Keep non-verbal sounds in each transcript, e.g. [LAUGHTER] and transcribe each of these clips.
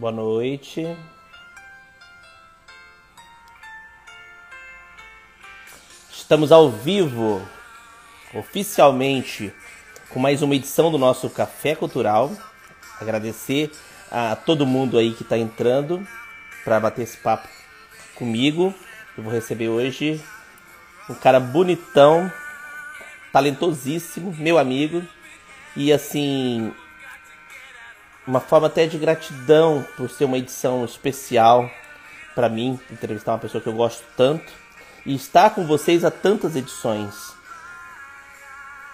Boa noite. Estamos ao vivo, oficialmente, com mais uma edição do nosso Café Cultural. Agradecer a todo mundo aí que está entrando para bater esse papo comigo. Eu vou receber hoje um cara bonitão, talentosíssimo, meu amigo. E assim, uma forma até de gratidão por ser uma edição especial para mim, entrevistar uma pessoa que eu gosto tanto e estar com vocês há tantas edições.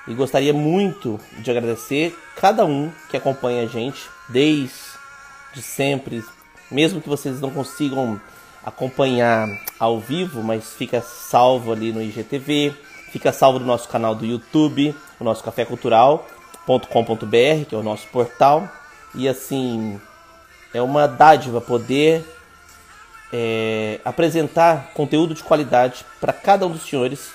E gostaria muito de agradecer cada um que acompanha a gente desde sempre, mesmo que vocês não consigam acompanhar ao vivo, mas fica salvo ali no IGTV, fica salvo no nosso canal do YouTube, o nosso cafécultural.com.br, que é o nosso portal. E assim, é uma dádiva poder é, apresentar conteúdo de qualidade para cada um dos senhores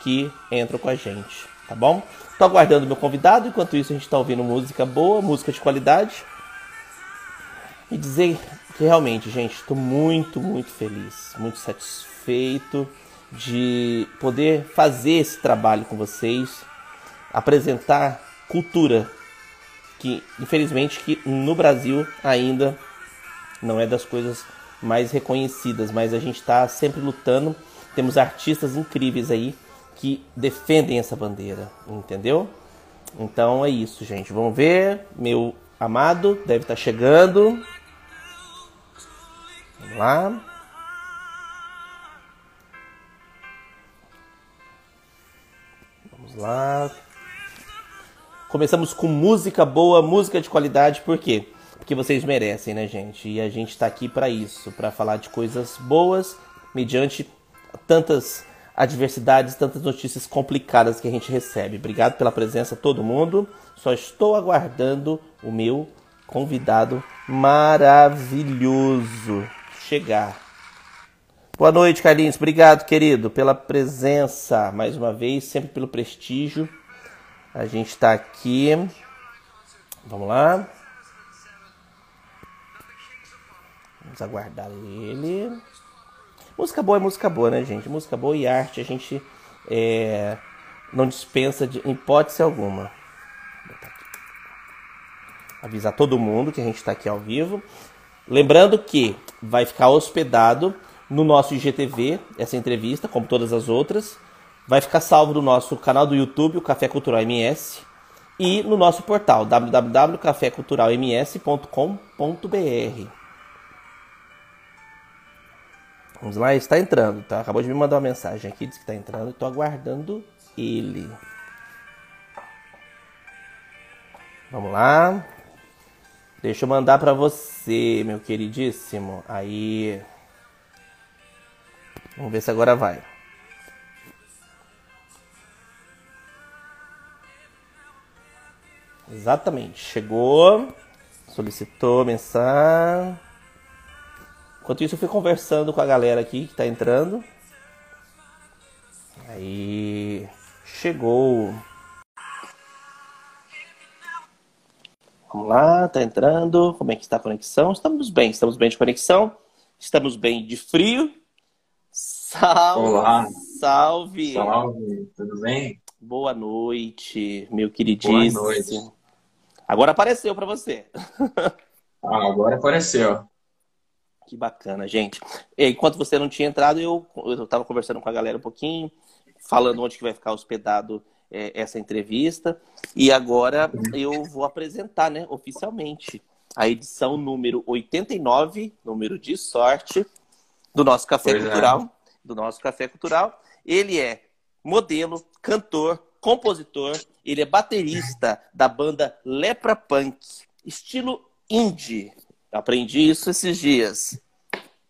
que entram com a gente, tá bom? Tô aguardando meu convidado, enquanto isso a gente está ouvindo música boa, música de qualidade. E dizer que realmente, gente, estou muito, muito feliz, muito satisfeito de poder fazer esse trabalho com vocês, apresentar cultura que infelizmente que no Brasil ainda não é das coisas mais reconhecidas, mas a gente está sempre lutando. Temos artistas incríveis aí que defendem essa bandeira, entendeu? Então é isso, gente. Vamos ver. Meu amado deve estar tá chegando. Vamos lá. Vamos lá. Começamos com música boa, música de qualidade, por quê? Porque vocês merecem, né, gente? E a gente está aqui para isso, para falar de coisas boas, mediante tantas adversidades, tantas notícias complicadas que a gente recebe. Obrigado pela presença, todo mundo. Só estou aguardando o meu convidado maravilhoso chegar. Boa noite, Carlinhos. Obrigado, querido, pela presença mais uma vez, sempre pelo prestígio. A gente está aqui. Vamos lá. Vamos aguardar ele. Música boa é música boa, né, gente? Música boa e arte a gente é, não dispensa de hipótese alguma. Avisar todo mundo que a gente está aqui ao vivo. Lembrando que vai ficar hospedado no nosso IGTV essa entrevista, como todas as outras vai ficar salvo no nosso canal do YouTube, o Café Cultural MS, e no nosso portal www.caféculturalms.com.br. Vamos lá, está entrando, tá? Acabou de me mandar uma mensagem aqui, disse que está entrando, estou aguardando ele. Vamos lá. Deixa eu mandar para você, meu queridíssimo. Aí. Vamos ver se agora vai. Exatamente. Chegou, solicitou mensagem. Enquanto isso, eu fui conversando com a galera aqui que tá entrando. Aí chegou. Vamos lá, tá entrando. Como é que está a conexão? Estamos bem, estamos bem de conexão. Estamos bem de frio. Salve! Olá! Salve! Salve! Tudo bem? Boa noite, meu queridíssimo. Boa noite. Agora apareceu para você. [LAUGHS] Ah, agora apareceu. Que bacana, gente. Enquanto você não tinha entrado, eu estava conversando com a galera um pouquinho, falando onde que vai ficar hospedado é, essa entrevista. E agora eu vou apresentar, né, oficialmente, a edição número 89, número de sorte, do nosso Café pois é. Cultural. É. Do nosso Café Cultural. Ele é modelo, cantor, compositor, ele é baterista da banda Lepra Punk, estilo indie. Aprendi isso esses dias.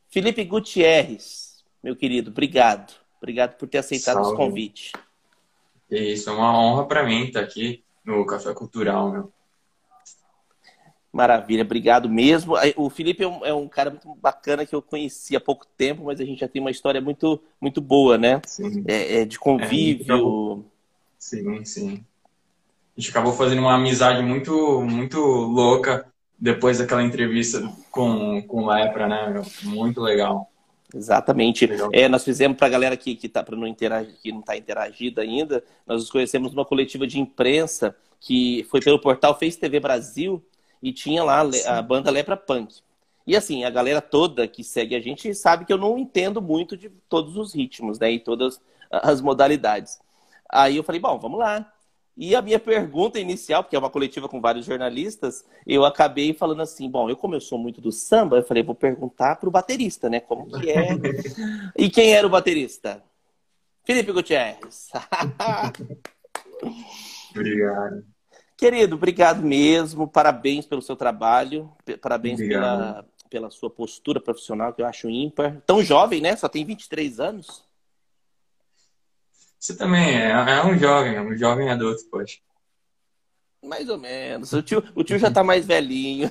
Felipe Gutierrez, meu querido, obrigado. Obrigado por ter aceitado Salve. convite. Isso, é uma honra para mim estar aqui no Café Cultural, meu. Maravilha, obrigado mesmo. O Felipe é um, é um, cara muito bacana que eu conheci há pouco tempo, mas a gente já tem uma história muito, muito boa, né? É, é, de convívio. É, sim, sim. A gente acabou fazendo uma amizade muito, muito louca depois daquela entrevista com, com o Lepra, né? Muito legal. Exatamente. É, nós fizemos para a galera que, que, tá, não interagir, que não está interagida ainda, nós nos conhecemos numa coletiva de imprensa que foi pelo portal Face TV Brasil e tinha lá a banda Lepra Punk. E assim, a galera toda que segue a gente sabe que eu não entendo muito de todos os ritmos, né? E todas as modalidades. Aí eu falei, bom, vamos lá. E a minha pergunta inicial, porque é uma coletiva com vários jornalistas, eu acabei falando assim, bom, eu como eu sou muito do samba, eu falei, vou perguntar pro baterista, né? Como que é? e quem era o baterista? Felipe Gutierrez. [LAUGHS] Obrigado. Querido, obrigado mesmo. Parabéns pelo seu trabalho. Parabéns pela, pela sua postura profissional, que eu acho ímpar. Tão jovem, né? Só tem 23 anos. Você também é, é um jovem, é um jovem adulto, poxa. Mais ou menos. O tio, o tio já tá mais velhinho.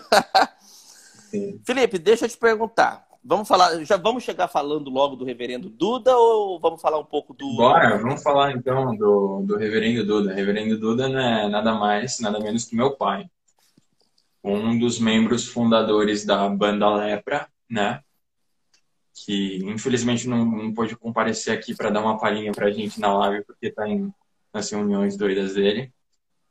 Felipe, deixa eu te perguntar. Vamos falar, já vamos chegar falando logo do reverendo Duda ou vamos falar um pouco do. Bora, vamos falar então do, do reverendo Duda. Reverendo Duda não é nada mais, nada menos que meu pai. Um dos membros fundadores da banda Lepra, né? Que infelizmente não, não pôde comparecer aqui para dar uma palhinha pra gente na live, porque tá em, nas reuniões doidas dele.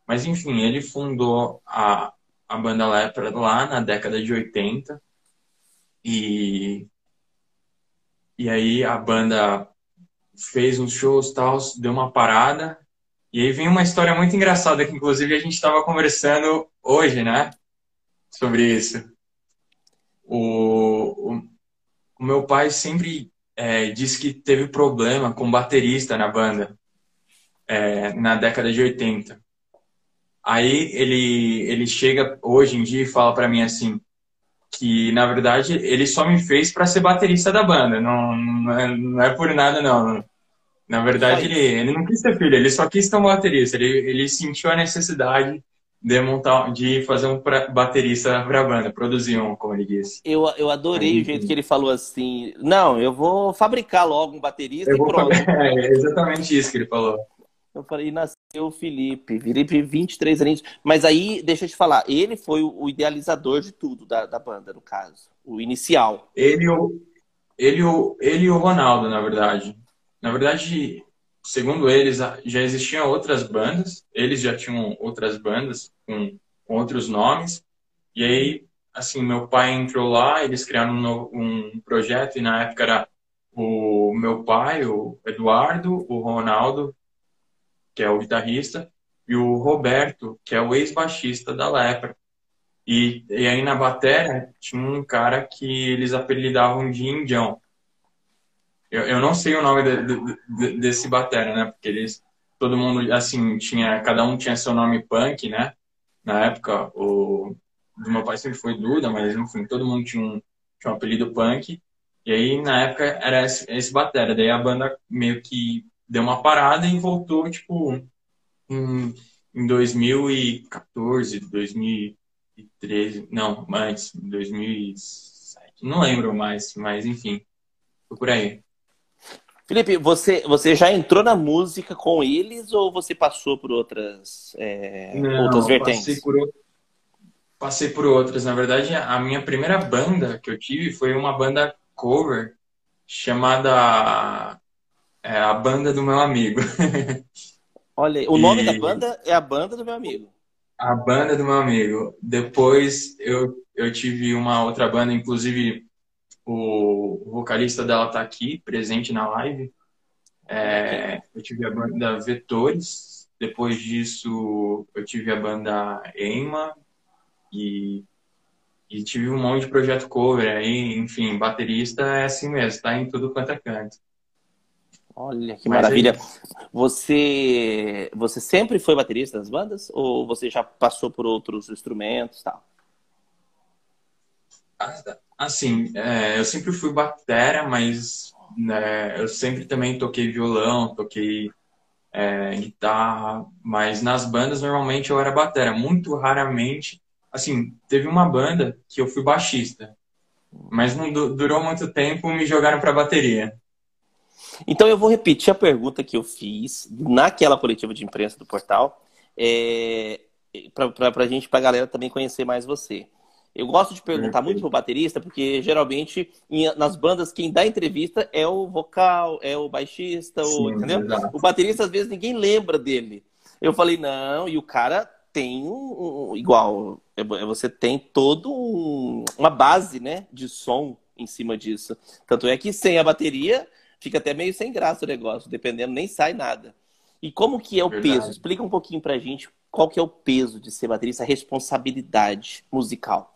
Mas enfim, ele fundou a, a banda Lepra lá na década de 80 e, e aí a banda fez uns shows tal, deu uma parada. E aí vem uma história muito engraçada que inclusive a gente estava conversando hoje, né? Sobre isso. O, o meu pai sempre é, disse que teve problema com baterista na banda é, na década de 80. Aí ele, ele chega hoje em dia e fala para mim assim: que na verdade ele só me fez para ser baterista da banda, não, não é, não, é, por nada não. Na verdade ele, ele não quis ser filho, ele só quis ser um baterista, ele, ele sentiu a necessidade de montar, de fazer um pra, baterista para a banda, produzir um, como ele disse. Eu, eu adorei Aí, o jeito que ele falou assim, não, eu vou fabricar logo um baterista eu e pronto. [LAUGHS] É exatamente isso que ele falou. Eu falei, nasceu o Felipe, Felipe 23 anos. Mas aí, deixa eu te falar, ele foi o idealizador de tudo da, da banda, no caso. O inicial. Ele, o, ele, o, ele e o Ronaldo, na verdade. Na verdade, segundo eles, já existiam outras bandas. Eles já tinham outras bandas com, com outros nomes. E aí, assim, meu pai entrou lá, eles criaram um, um projeto, e na época era o meu pai, o Eduardo, o Ronaldo que é o guitarrista, e o Roberto, que é o ex-baixista da Lepra. E, e aí na bateria tinha um cara que eles apelidavam de Indião. Eu, eu não sei o nome de, de, de, desse batera, né? Porque eles, todo mundo, assim, tinha, cada um tinha seu nome punk, né? Na época, o do meu pai sempre foi Duda, mas enfim, todo mundo tinha um, tinha um apelido punk. E aí, na época, era esse, esse batera. Daí a banda meio que deu uma parada e voltou, tipo, em, em 2014, 2013, não, mais, 2007, não lembro mais, mas enfim, foi por aí. Felipe, você, você já entrou na música com eles ou você passou por outras, é, não, outras vertentes? Passei por, passei por outras. Na verdade, a minha primeira banda que eu tive foi uma banda cover chamada é a banda do meu amigo. [LAUGHS] Olha, o nome e... da banda é a banda do meu amigo. A banda do meu amigo. Depois eu, eu tive uma outra banda, inclusive o vocalista dela tá aqui, presente na live. É, eu tive a banda Vetores. Depois disso, eu tive a banda Eima. E, e tive um monte de projeto cover aí. Enfim, baterista é assim mesmo, tá em tudo quanto é canto. Olha que Mas maravilha. Aí... Você, você sempre foi baterista das bandas ou você já passou por outros instrumentos, tal? Assim, é, eu sempre fui batera, mas né, eu sempre também toquei violão, toquei é, guitarra, mas nas bandas normalmente eu era batera. Muito raramente, assim, teve uma banda que eu fui baixista, mas não durou muito tempo, me jogaram para bateria. Então eu vou repetir a pergunta que eu fiz naquela coletiva de imprensa do portal, é, para a gente, para a galera também conhecer mais você. Eu gosto de perguntar muito pro baterista, porque geralmente nas bandas quem dá entrevista é o vocal, é o baixista, Sim, o, entendeu? O baterista às vezes ninguém lembra dele. Eu falei, não, e o cara tem um, um igual, é, é, você tem todo um, uma base, né, de som em cima disso. Tanto é que sem a bateria fica até meio sem graça o negócio, dependendo nem sai nada. E como que é o Verdade. peso? Explica um pouquinho pra gente qual que é o peso de ser baterista, a responsabilidade musical.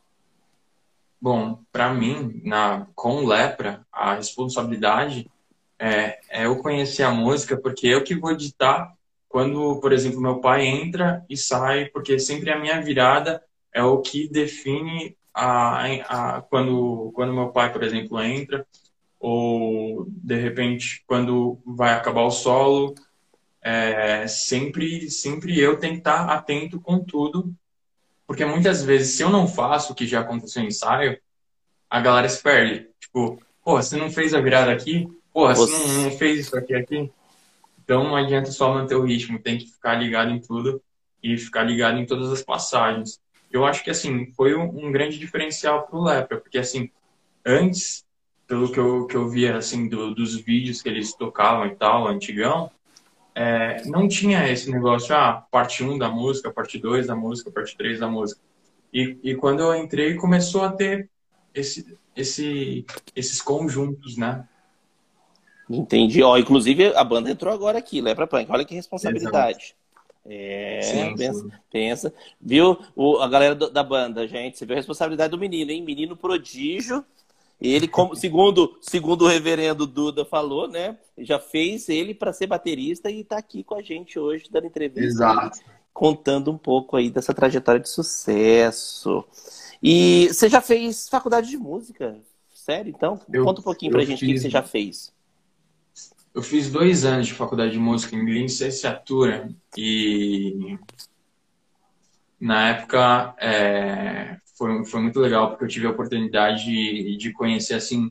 Bom, para mim, na, com Lepra, a responsabilidade é, é eu conhecer a música, porque eu que vou editar quando, por exemplo, meu pai entra e sai, porque sempre a minha virada é o que define a, a, quando, quando meu pai, por exemplo, entra, ou de repente quando vai acabar o solo, é, sempre, sempre eu tenho que estar atento com tudo porque muitas vezes, se eu não faço o que já aconteceu em ensaio, a galera se perde. Tipo, pô, você não fez a virada aqui? Pô, você não, não fez isso aqui aqui? Então não adianta só manter o ritmo, tem que ficar ligado em tudo e ficar ligado em todas as passagens. Eu acho que, assim, foi um, grande diferencial pro Lepra, porque, assim, antes, pelo que eu, que eu via, assim, do, dos vídeos que eles tocavam e tal, antigão, é, não tinha esse negócio, ah, parte 1 da música, parte 2 da música, parte 3 da música. E, e quando eu entrei, começou a ter esse, esse, esses conjuntos, né? Entendi. Ó, inclusive, a banda entrou agora aqui, Lepra Punk. Olha que responsabilidade. É, sim, pensa, sim. pensa. Viu o, a galera do, da banda, gente? Você viu a responsabilidade do menino, hein? Menino prodígio ele, como, segundo, segundo o reverendo Duda falou, né? Já fez ele para ser baterista e está aqui com a gente hoje, dando entrevista. Exato. Contando um pouco aí dessa trajetória de sucesso. E você já fez faculdade de música? Sério? Então, eu, conta um pouquinho pra gente fiz, o que você já fez. Eu fiz dois anos de faculdade de música em licenciatura e na época é, foi, foi muito legal, porque eu tive a oportunidade de, de conhecer, assim,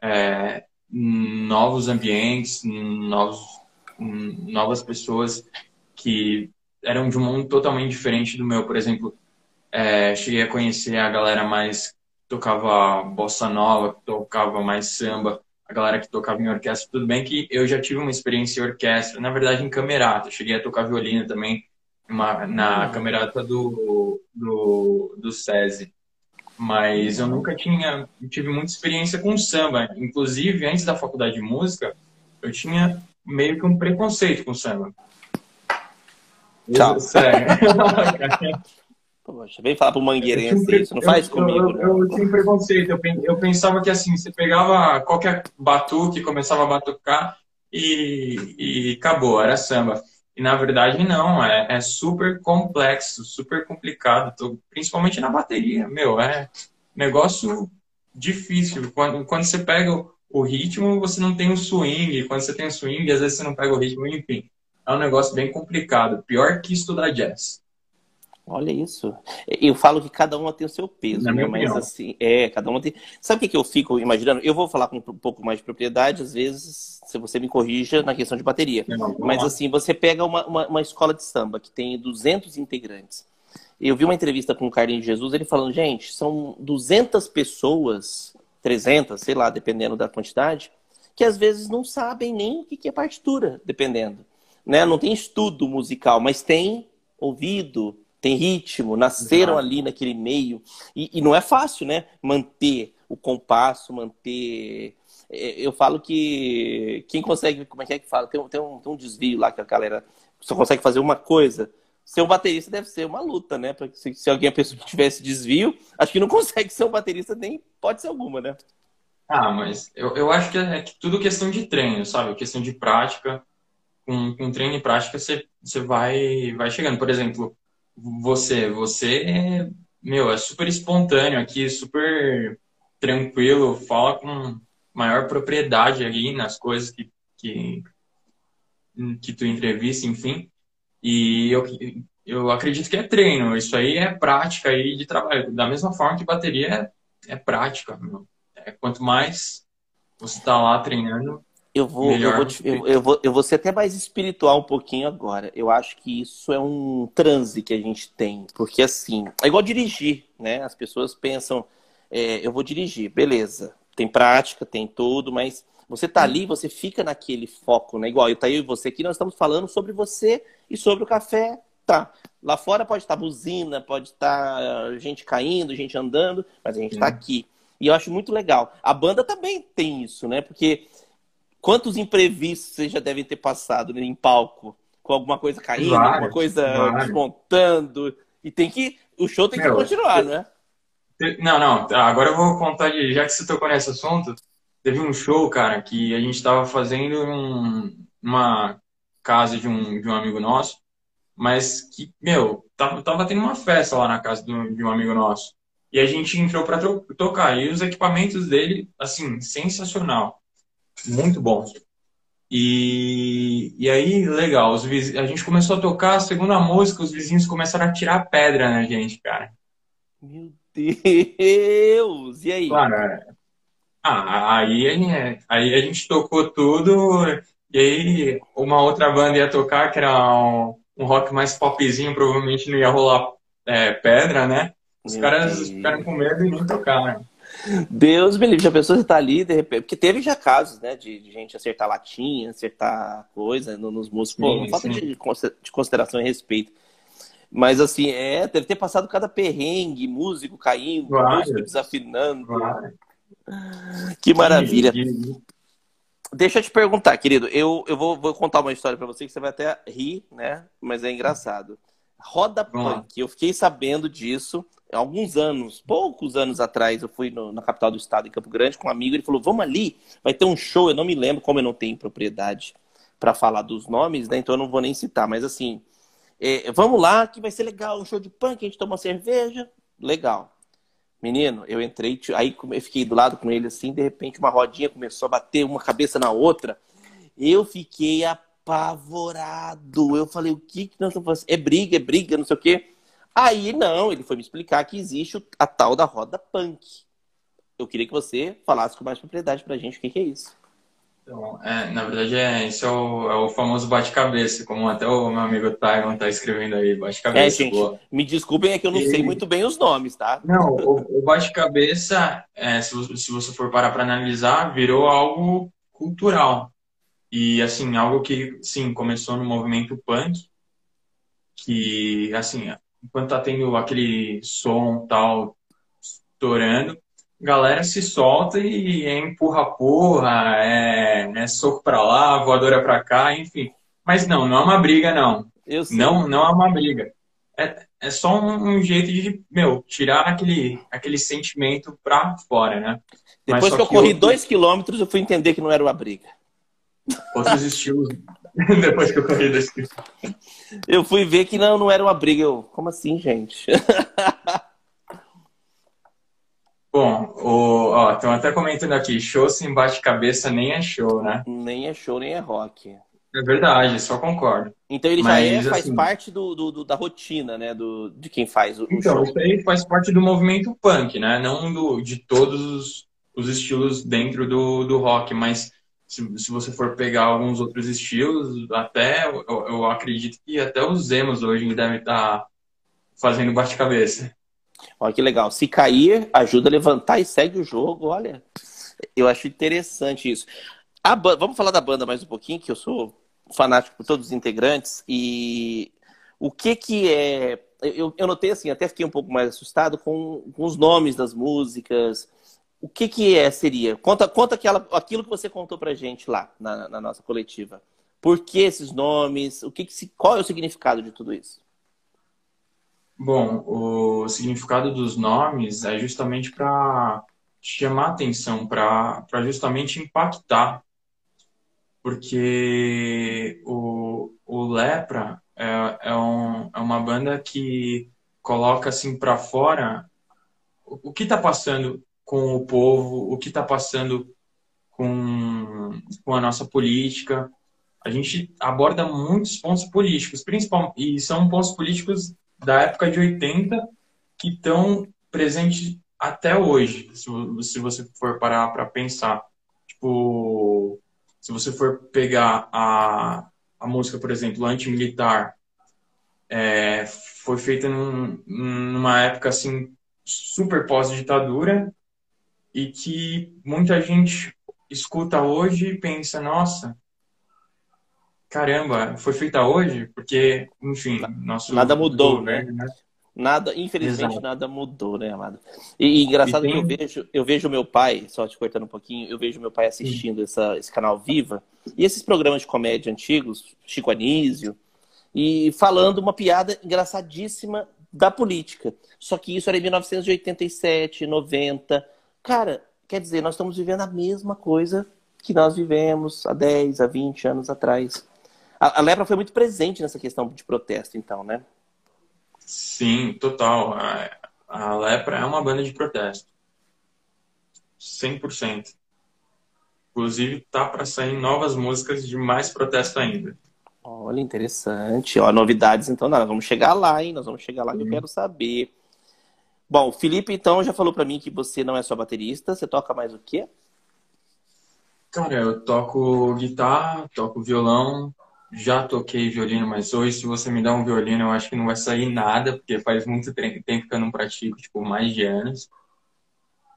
é, novos ambientes, novos, novas pessoas que eram de um mundo totalmente diferente do meu. Por exemplo, é, cheguei a conhecer a galera mais tocava bossa nova, que tocava mais samba, a galera que tocava em orquestra. Tudo bem que eu já tive uma experiência em orquestra, na verdade em camerata. Cheguei a tocar violino também uma, na camerata do, do, do SESI. Mas eu nunca tinha, tive muita experiência com samba. Inclusive, antes da faculdade de música, eu tinha meio que um preconceito com samba. Tchau. [LAUGHS] Sério. Poxa, vem falar pro mangueirense pre... isso, não faz eu, comigo. Eu, eu, eu, tinha preconceito, eu, eu pensava que assim, você pegava qualquer batuque, começava a batucar e, e acabou, era samba. E na verdade não, é, é super complexo, super complicado, tô, principalmente na bateria, meu, é negócio difícil. Quando, quando você pega o, ritmo, você não tem o swing, quando você tem o swing, às vezes você não pega o ritmo, enfim. É um negócio bem complicado, pior que estudar jazz. Olha isso. Eu falo que cada uma tem o seu peso, né? Mas opinião. assim, é, cada uma tem. Sabe o que, que eu fico imaginando? Eu vou falar com um pouco mais de propriedade, às vezes, se você me corrija na questão de bateria. Não, Mas assim, você pega uma, uma, uma, escola de samba que tem 200 integrantes. Eu vi uma entrevista com o Carlinhos Jesus, ele falando, gente, são 200 pessoas, 300, sei lá, dependendo da quantidade, que às vezes não sabem nem o que é partitura, dependendo. Né? Não tem estudo musical, mas tem ouvido, tem ritmo, nasceram Exato. ali naquele meio. E, e, não é fácil, né? Manter o compasso, manter. É, eu falo que quem consegue, como é que é que fala? Tem, tem, um, tem um desvio lá que a galera só consegue fazer uma coisa. Ser um baterista deve ser uma luta, né? Porque se, se alguém a pessoa tivesse desvio, acho que não [LAUGHS] consegue ser um baterista, nem pode ser alguma, né? Ah, mas eu, eu acho que é, é tudo questão de treino, sabe? Questão de prática. Com, com treino e prática, você, você vai, vai chegando. Por exemplo, você, você é, meu, é super espontâneo aqui, super tranquilo, fala com maior propriedade ali nas coisas que, que, que tu entrevista, enfim. E eu, eu acredito que é treino, isso aí é prática aí de trabalho. Da mesma forma que bateria é, é prática. Meu. É, quanto mais você está lá treinando, Eu vou, eu vou, te, eu, eu, vou, eu vou ser até mais espiritual um pouquinho agora. Eu acho que isso é um transe que a gente tem. Porque, assim, é igual dirigir, né? As pessoas pensam, é, eu vou dirigir, beleza. Tem prática, tem tudo, mas você tá ali, você fica naquele foco, né? Igual eu tá eu e você aqui, nós estamos falando sobre você e sobre o café. Tá. Lá fora pode estar buzina, pode estar gente caindo, gente andando, mas a gente está aqui. E eu acho muito legal. A banda também tem isso, né? Porque quantos imprevistos vocês já devem ter passado né, em palco? Com alguma coisa caindo, alguma coisa desmontando. E tem que. O show tem Meu, que continuar, né? Não, não. Agora eu vou contar de. Já que você tocou nesse assunto, teve um show, cara, que a gente estava fazendo um, uma casa de um, de um amigo nosso, mas que, meu, tava, tava tendo uma festa lá na casa do, de um amigo nosso. E a gente entrou para tocar. E os equipamentos dele, assim, sensacional. Muito bons. E, e aí, legal, os viz... a gente começou a tocar a segunda música, os vizinhos começaram a tirar pedra na gente, cara. Meu Deus! E aí? Claro, é. ah, aí, aí a gente tocou tudo, e aí uma outra banda ia tocar, que era um, um rock mais popzinho, provavelmente não ia rolar é, pedra, né? Os Meu caras Deus. ficaram com medo e não tocaram. Deus me livre, a pessoa está ali, de repente. Porque teve já casos, né, de, de gente acertar latinha, acertar coisa nos músicos. Pô, sim, falta de, de consideração e respeito. Mas assim, é, deve ter passado cada perrengue, músico caindo, músico desafinando. Que maravilha. Deixa eu te perguntar, querido. Eu, eu vou, vou contar uma história para você que você vai até rir, né? Mas é engraçado. Roda Punk, eu fiquei sabendo disso alguns anos, poucos anos atrás, eu fui no, na capital do estado, em Campo Grande, com um amigo. Ele falou: Vamos ali, vai ter um show. Eu não me lembro, como eu não tenho propriedade para falar dos nomes, né? Então eu não vou nem citar. Mas assim, é, vamos lá, que vai ser legal. Um show de punk, a gente toma cerveja. Legal. Menino, eu entrei, aí eu fiquei do lado com ele assim, de repente uma rodinha começou a bater uma cabeça na outra. Eu fiquei apavorado. Eu falei, o que que nós estamos fazendo? É briga, é briga, não sei o quê. Aí não, ele foi me explicar que existe a tal da roda punk. Eu queria que você falasse com mais propriedade pra gente o que, que é isso. Então, é, na verdade, é, isso é o, é o famoso bate-cabeça, como até o meu amigo Taiwan tá escrevendo aí, bate-cabeça. É, gente, boa. me desculpem, é que eu não e... sei muito bem os nomes, tá? Não, o, o bate-cabeça, é, se, se você for parar para analisar, virou algo cultural. E, assim, algo que, sim, começou no movimento punk, que, assim, enquanto tá tendo aquele som tal estourando, galera se solta e é empurra porra, é, é soco pra lá, voadora pra cá, enfim. Mas não, não é uma briga, não. Não, não é uma briga. É, é só um, um, jeito de, meu, tirar aquele, aquele sentimento pra fora, né? Depois que eu corri outro... dois quilômetros, eu fui entender que não era uma briga. Outros estilos. [LAUGHS] Depois que eu corri dois quilômetros. Eu fui ver que não, não era uma briga. Eu, como assim, gente? [LAUGHS] Bom, o, ó, estão até comentando aqui, show sem bate-cabeça nem é show, né? Nem é show, nem é rock. É verdade, só concordo. Então ele Mas, já é, faz assim, parte do, do, da rotina, né? Do, de quem faz o, então, show. Então, isso aí faz parte do movimento punk, né? Não do, de todos os, os estilos dentro do, do rock, mas se, se você for pegar alguns outros estilos, até eu, eu acredito que até os emos hoje devem estar fazendo bate-cabeça. Olha que legal. Se cair, ajuda a levantar e segue o jogo. Olha, eu acho interessante isso. A Vamos falar da banda mais um pouquinho, que eu sou fanático por todos os integrantes. E o que que é... Eu, eu notei assim, até fiquei um pouco mais assustado com, com os nomes das músicas, o que, que é, seria? Conta, conta aquela, aquilo que você contou pra gente lá na, na nossa coletiva. Por que esses nomes? O que, que se, qual é o significado de tudo isso? Bom, o significado dos nomes é justamente para chamar atenção, para justamente impactar. Porque o, o Lepra é, é, um, é uma banda que coloca assim para fora o, o que está passando com o povo, o que está passando com, com a nossa política. A gente aborda muitos pontos políticos, principalmente, e são pontos políticos da época de 80 que estão presentes até hoje, se, se você for parar para pensar. Tipo, se você for pegar a, a música, por exemplo, anti-militar, é, foi feita num, numa época assim super pós-ditadura e que muita gente escuta hoje e pensa, nossa, caramba, foi feita hoje? Porque, enfim, nosso nada mudou, né? né? Nada, infelizmente Exato. nada mudou, né, amado? E, e engraçado e tem... que eu vejo, eu vejo meu pai, só te cortando um pouquinho, eu vejo meu pai assistindo essa, esse canal Viva e esses programas de comédia antigos, Chico Anísio, e falando uma piada engraçadíssima da política. Só que isso era em 1987, 90. Cara, quer dizer, nós estamos vivendo a mesma coisa que nós vivemos há 10, há 20 anos atrás. A, a lepra foi muito presente nessa questão de protesto, então, né? Sim, total. A, a Lepra é uma banda de protesto. 100%. Inclusive, tá para sair novas músicas de mais protesto ainda. Olha, interessante. Ó, novidades, então, nós vamos chegar lá, hein? Nós vamos chegar lá que eu quero saber. Bom, Felipe, então, já falou para mim que você não é só baterista. Você toca mais o quê? Cara, eu toco guitarra, toco violão, já toquei violino, mas hoje, se você me dá um violino, eu acho que não vai sair nada, porque faz muito tempo que eu não pratico, tipo, mais de anos.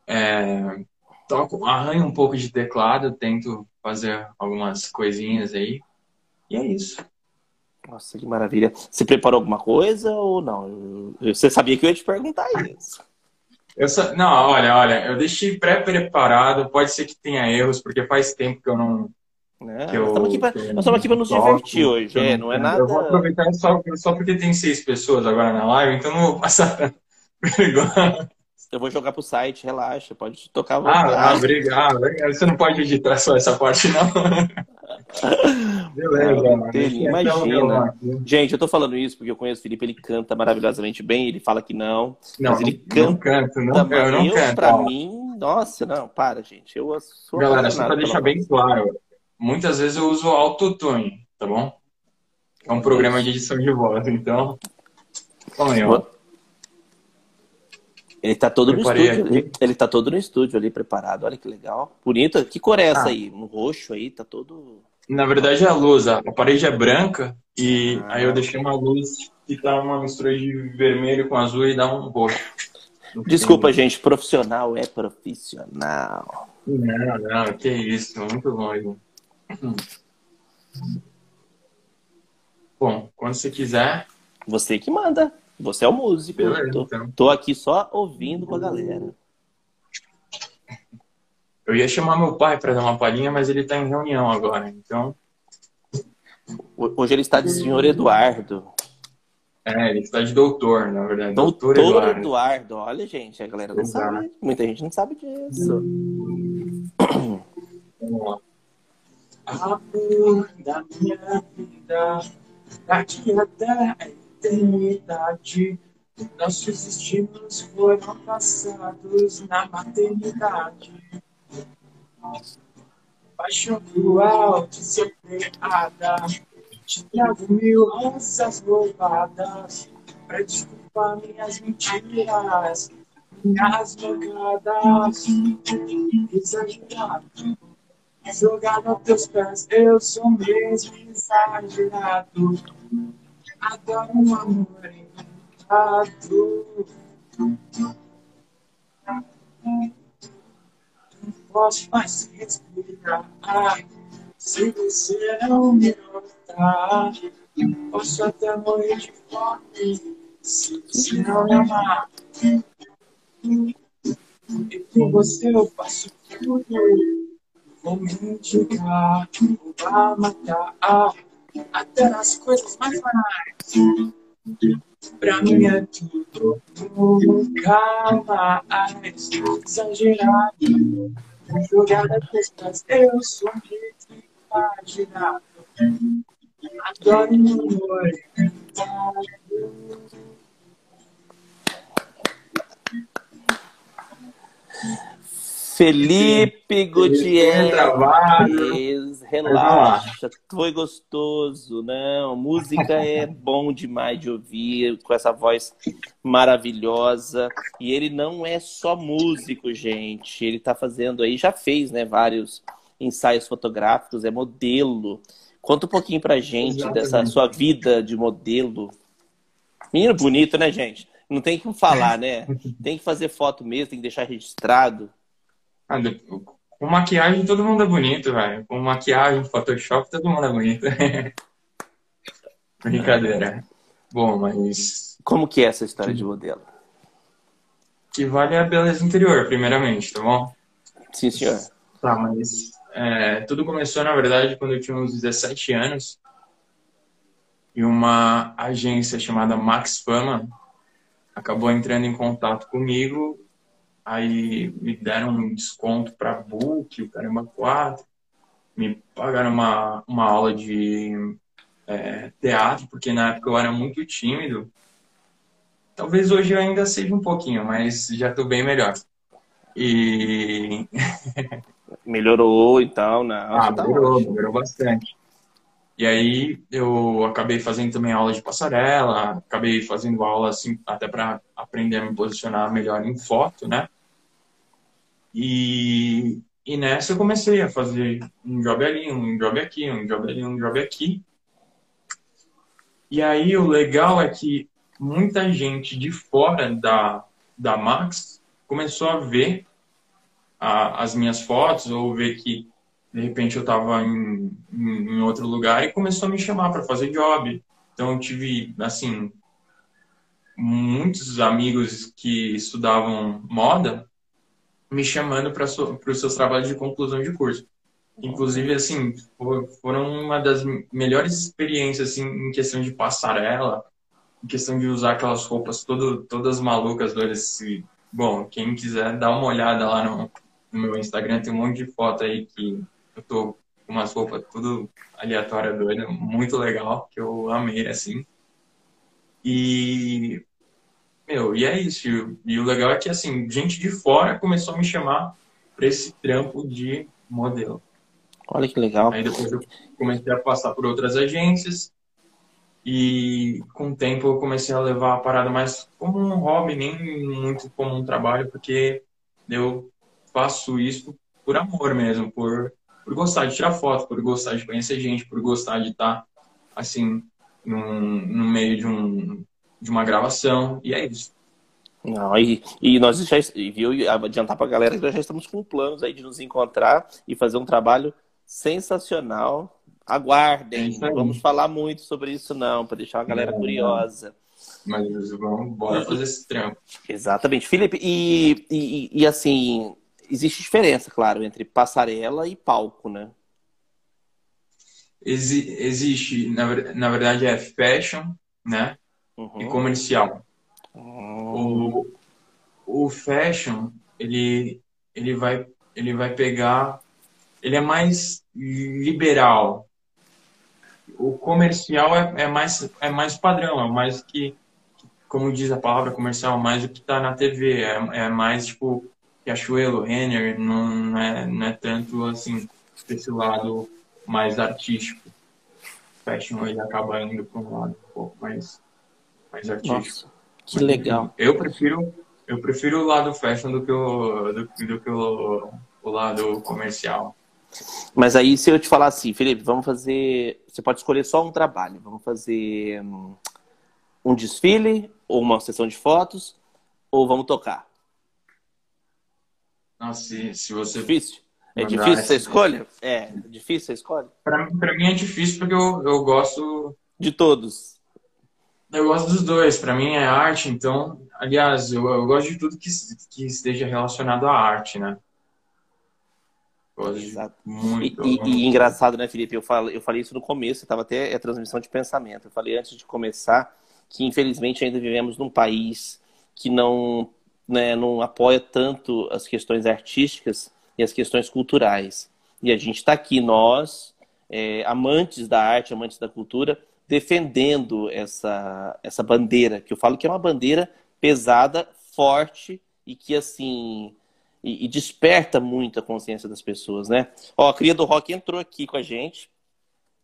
É, toco, arranho um pouco de teclado, tento fazer algumas coisinhas aí. E é isso. Nossa, que maravilha. Você preparou alguma coisa ou não? Você sabia que eu ia te perguntar isso. Eu só, não, olha, olha, eu deixei pré-preparado. Pode ser que tenha erros, porque faz tempo que eu não, é, eu, nós estamos aqui para nos divertir hoje, é, não é nada. Eu vou aproveitar só, só porque tem seis pessoas agora na live, então não vou passar [LAUGHS] vergonha. Eu vou jogar pro site, relaxa, pode tocar. Ah, ah, obrigado. Você não pode editar só essa parte, não. [LAUGHS] Beleza, mano. Imagina. Gente, eu tô falando isso porque eu conheço o Felipe, ele canta maravilhosamente bem, ele fala que não. Não, mas ele não canta. Canto, não, eu não canto. Pra mim, nossa, não, para, gente. Eu sou Galera, só pra deixar bem claro, muitas vezes eu uso autotune, tá bom? É um programa de edição de voz, então. Aí, ó. Ele tá todo Preparei no estúdio. Aqui. Ele tá todo no estúdio ali preparado. Olha que legal. Bonito. Que cor é essa ah. aí? Um roxo aí, tá todo. Na verdade é a luz. A parede é branca e ah. aí eu deixei uma luz que tá uma mistura de vermelho com azul e dá um roxo. Desculpa, gente. Profissional é profissional. Não, não, que isso. Muito bom, Bom, quando você quiser. Você que manda. Você é o músico. Beleza, tô, então. tô aqui só ouvindo com a galera. Eu ia chamar meu pai para dar uma palhinha, mas ele está em reunião agora, então. Hoje ele está de senhor Eduardo. É, ele está de doutor, na verdade. Doutor, doutor Eduardo. Eduardo. Olha, gente, a galera não Exato. sabe. Muita gente não sabe disso. Vamos lá amor da minha vida, daqui até eternidade. Nossos destinos foram passados na maternidade. Paixão cruel de ser creada, te trago mil rosas louvadas pra desculpar minhas mentiras, minhas jogadas, exagerado jogado aos teus pés, eu sou mesmo exagerado. Adoro um amor. Não posso mais respirar se você não me notar. Posso até morrer de fome se você não me amar. E com você eu faço tudo. Vou me indicar, vou matar até nas coisas mais banais. Pra mim é tudo, nunca mais exagerado. Jogada pestas, eu sou muito imaginado. Adoro o amor. Felipe Gutierrez, relaxa, foi gostoso, não, música é bom demais de ouvir, com essa voz maravilhosa, e ele não é só músico, gente, ele tá fazendo aí, já fez, né, vários ensaios fotográficos, é modelo. Conta um pouquinho pra gente Exatamente. dessa sua vida de modelo. Menino bonito, né, gente? Não tem como falar, né? [LAUGHS] Tem que fazer foto mesmo, tem que deixar registrado. Ah, com maquiagem todo mundo é bonito, velho. Com maquiagem, Photoshop, todo mundo é bonito. [LAUGHS] Brincadeira. Bom, mas. Como que é essa história de modelo? Que vale a beleza interior, primeiramente, tá bom? Sim, senhor. Tá, mas é, tudo começou, na verdade, quando eu tinha uns 17 anos. E uma agência chamada Max Fama acabou entrando em contato comigo Aí me deram um desconto para book, o caramba 4. Me pagaram uma, uma aula de é, teatro, porque na época eu era muito tímido. Talvez hoje eu ainda seja um pouquinho, mas já estou bem melhor. E. [LAUGHS] melhorou e tal, né? Ah, tá melhorou, melhorou bastante. E aí eu acabei fazendo também aula de passarela, acabei fazendo aula assim até para aprender a me posicionar melhor em foto, né? E, e nessa eu comecei a fazer um job ali, um job aqui, um job ali, um job aqui. E aí o legal é que muita gente de fora da, da Max começou a ver a, as minhas fotos ou ver que de repente eu estava em, em, em, outro lugar e começou a me chamar para fazer job. Então eu tive, assim, muitos amigos que estudavam moda me chamando para os seus trabalhos de conclusão de curso. Inclusive, assim, foram uma das melhores experiências, assim, em questão de passarela, em questão de usar aquelas roupas todo, todas malucas, Assim. Bom, quem quiser dar uma olhada lá no, no, meu Instagram, tem um monte de foto aí que eu tô com umas roupas tudo aleatória, doida, muito legal, que eu amei, assim. E meu, e é isso. E o legal é que, assim, gente de fora começou a me chamar para esse trampo de modelo. Olha que legal. Aí depois eu comecei a passar por outras agências e com o tempo eu comecei a levar a parada mais como um hobby, nem muito como um trabalho, porque eu faço isso por amor mesmo, por, por gostar de tirar foto, por gostar de conhecer gente, por gostar de estar, assim, num, no meio de um, de uma gravação, e é isso. Não, e, e nós já viu adiantar para a galera que nós já estamos com planos aí de nos encontrar e fazer um trabalho sensacional. Aguardem, é vamos falar muito sobre isso não, para deixar a galera curiosa. Mas vamos, bora fazer esse trampo. Exatamente. Felipe, e, e, e assim, existe diferença, claro, entre passarela e palco, né? Exi existe, na, na verdade, é fashion, né? uhum. e comercial. Uhum. O, o fashion, ele, ele, vai, ele vai pegar. Ele é mais liberal. O comercial é, é, mais, é mais padrão, é mais que, como diz a palavra comercial, mais o que está na TV. É, é mais tipo Riachuelo, Renner, não, não, é, não é tanto assim, esse lado mais artístico. Fashion ele acaba indo para um lado um pouco mais mais artístico. Nossa, que legal. Eu prefiro, eu prefiro o lado fashion do que o, do, do que o, o lado comercial. Mas aí, se eu te falar assim, Felipe, vamos fazer. Você pode escolher só um trabalho. Vamos fazer hum, um desfile, ou uma sessão de fotos, ou vamos tocar? Se, se você. Difícil? É difícil essa escolha? É, difícil a escolha? Pra, pra mim é difícil porque eu, eu gosto. De todos. Eu gosto dos dois. Para mim é arte, então, aliás, eu, eu gosto de tudo que, que esteja relacionado à arte, né? Exato. muito. E, e, e, engraçado, né, Felipe? Eu falei, eu falei isso no começo, estava até a transmissão de pensamento. Eu falei antes de começar que, infelizmente, ainda vivemos num país que não, né, não apoia tanto as questões artísticas e as questões culturais. E a gente está aqui, nós, é, amantes da arte, amantes da cultura, defendendo essa, essa bandeira, que eu falo que é uma bandeira pesada, forte e que, assim, e, e desperta muito a consciência das pessoas, né? Ó, a Cria do Rock entrou aqui com a gente.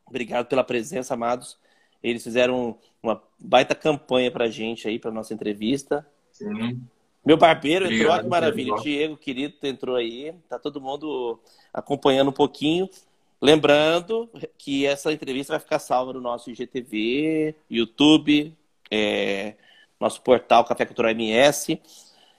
Obrigado pela presença, amados. Eles fizeram uma baita campanha pra gente aí, pra nossa entrevista. Sim. Meu barbeiro Obrigado, entrou, que maravilha. Diego, querido, entrou aí. Tá todo mundo acompanhando um pouquinho. Lembrando que essa entrevista vai ficar salva no nosso IGTV, YouTube, é, nosso portal Café Cultural MS.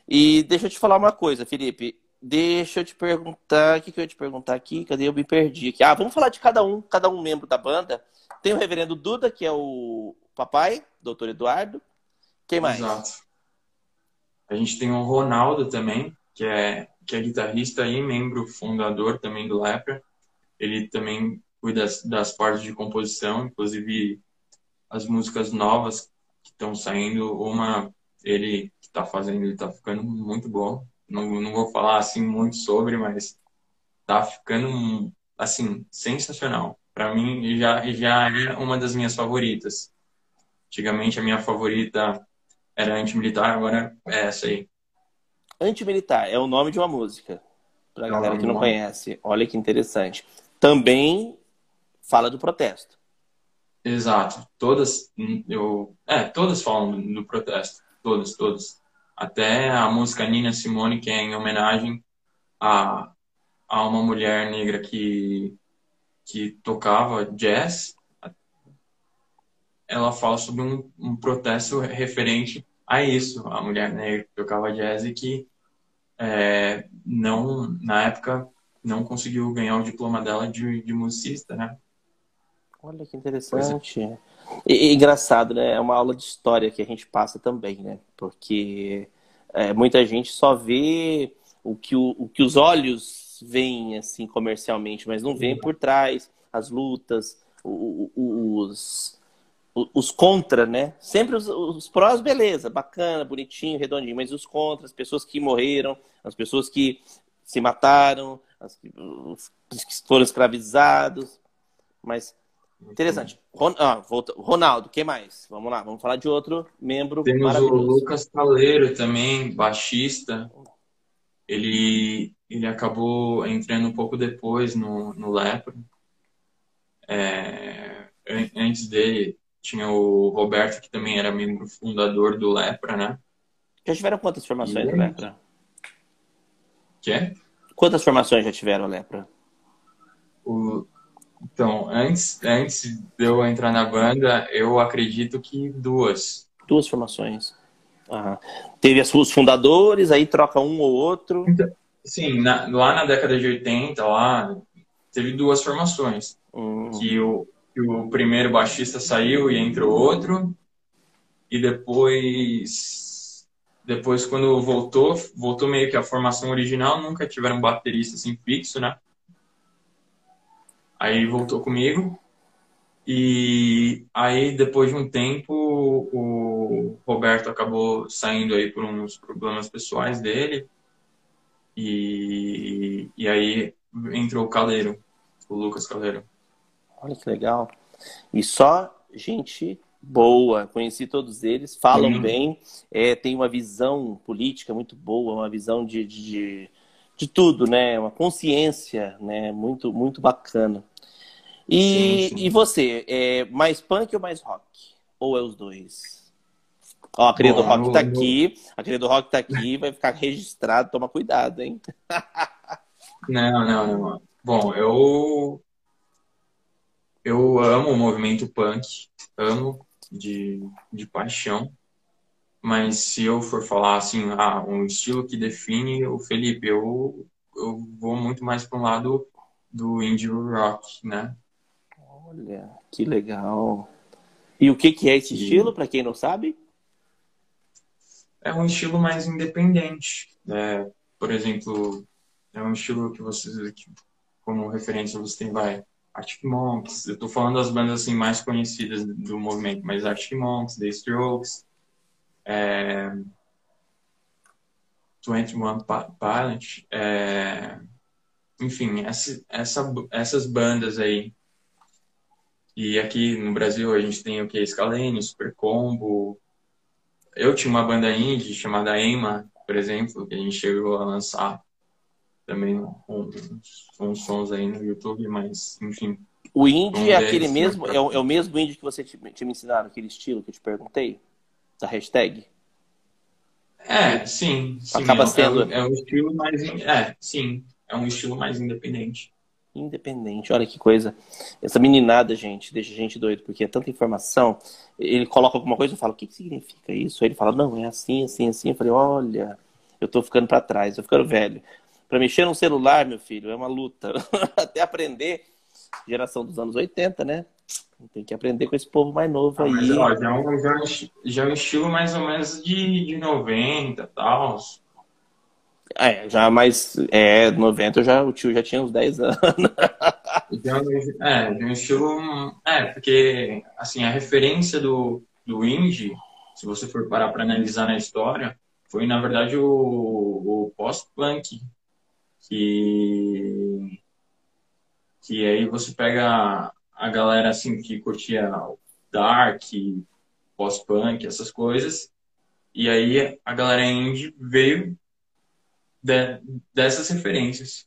E deixa eu te falar uma coisa, Felipe. Deixa eu te perguntar, o que, que eu ia te perguntar aqui? Cadê? Eu me perdi aqui. Ah, vamos falar de cada um, cada um membro da banda. Tem o reverendo Duda, que é o papai, doutor Eduardo. Quem mais? Exato. A gente tem o Ronaldo também, que é, que é guitarrista e membro fundador também do Lepra. Ele também cuida das, das partes de composição, inclusive as músicas novas que estão saindo. Uma, ele que está fazendo, ele está ficando muito bom. Não, não vou falar assim muito sobre, mas tá ficando assim sensacional. Para mim já já é uma das minhas favoritas. Antigamente a minha favorita era antimilitar, agora é essa aí. Antimilitar é o nome de uma música. Pra é galera que não conhece. Olha que interessante. Também fala do protesto. Exato. Todas eu é, todas falam do protesto. Todas, todas até a música Nina Simone, que é em homenagem a, a uma mulher negra que, que tocava jazz. Ela fala sobre um, um protesto referente a isso, a mulher negra que tocava jazz e que é, não, na época, não conseguiu ganhar o diploma dela de, de musicista, né? Olha que interessante. É. E, e, engraçado, né? É uma aula de história que a gente passa também, né? Porque é, muita gente só vê o que, o, o que os olhos veem, assim, comercialmente, mas não vê por trás as lutas, os, os contra, né? Sempre os, os prós, beleza, bacana, bonitinho, redondinho, mas os contra, as pessoas que morreram, as pessoas que se mataram, as, os que foram escravizados, mas Interessante. Ron, ah, volta, Ronaldo, quem mais? Vamos lá, vamos falar de outro membro Temos o Lucas Caleiro também, baixista. Ele, ele acabou entrando um pouco depois no, no Lepro. É, antes dele tinha o Roberto, que também era membro fundador do Lepra, né? Já tiveram quantas formações e... do Lepra? Quê? Quantas formações já tiveram Lepra? O, então, antes, antes de eu entrar na banda, eu acredito que duas. Duas formações. Teve os fundadores, aí troca um ou outro. Então, sim, na, lá na década de 80, lá, teve duas formações. Hum. Que, o, que o primeiro baixista saiu e entrou outro. E depois, depois quando voltou, voltou meio que a formação original, nunca tiveram baterista assim fixo, né? Aí voltou comigo. E aí, depois de um tempo, o Roberto acabou saindo aí por uns problemas pessoais dele. E, e aí entrou o Caleiro, o Lucas Caleiro. Olha que legal. E só gente boa, conheci todos eles, falam uhum. bem, é, tem uma visão política muito boa, uma visão de, de, de tudo, né? Uma consciência, né? Muito, muito bacana. E, sim, sim. e você, é mais punk ou mais rock? Ou é os dois? Ó, a querida do rock tá aqui, a querida do rock tá aqui, vai ficar registrado, toma cuidado, hein? [LAUGHS] não, não, não. Bom, eu eu amo o movimento punk, amo de, de paixão. Mas se eu for falar assim, ah, um estilo que define o Felipe, eu, eu vou muito mais para um lado do indie rock, né? Olha, que legal. E o que, que é esse e... estilo, para quem não sabe? É um estilo mais independente. É, por exemplo, é um estilo que você, como referência, você tem, vai, Arctic Monks. Eu tô falando das bandas assim, mais conhecidas do movimento, mas Arctic Monks, The Strokes, é, 21 Pilot, é, enfim, essa, essa, essas bandas aí. E aqui no Brasil a gente tem o que? Scalene, Super Combo. Eu tinha uma banda indie chamada Ema, por exemplo, que a gente chegou a lançar também uns, uns sons aí no YouTube, mas enfim. O indie é aquele mesmo, é o, é o mesmo indie que você tinha me ensinado, aquele estilo que eu te perguntei? Da hashtag? É, sim. sim Acaba é, sendo. É, é um estilo mais. É, sim. É um estilo mais independente. Independente, olha que coisa. Essa meninada, gente, deixa a gente doido, porque é tanta informação. Ele coloca alguma coisa e fala, o que, que significa isso? Aí ele fala, não, é assim, assim, assim. Eu falei, olha, eu tô ficando para trás, eu tô ficando velho. Para mexer num celular, meu filho, é uma luta. [LAUGHS] Até aprender. Geração dos anos 80, né? Tem que aprender com esse povo mais novo aí. Mas, ó, já, é um, já, já é um estilo mais ou menos de, de 90 e tal. É, já mais. É, 90 já, o tio já tinha uns 10 anos. [LAUGHS] é, de um estilo. É, porque, assim, a referência do, do indie, se você for parar para analisar na história, foi, na verdade, o, o post-punk. Que. Que aí você pega a galera, assim, que curtia dark, post-punk, essas coisas. E aí a galera indie veio de, dessas referências.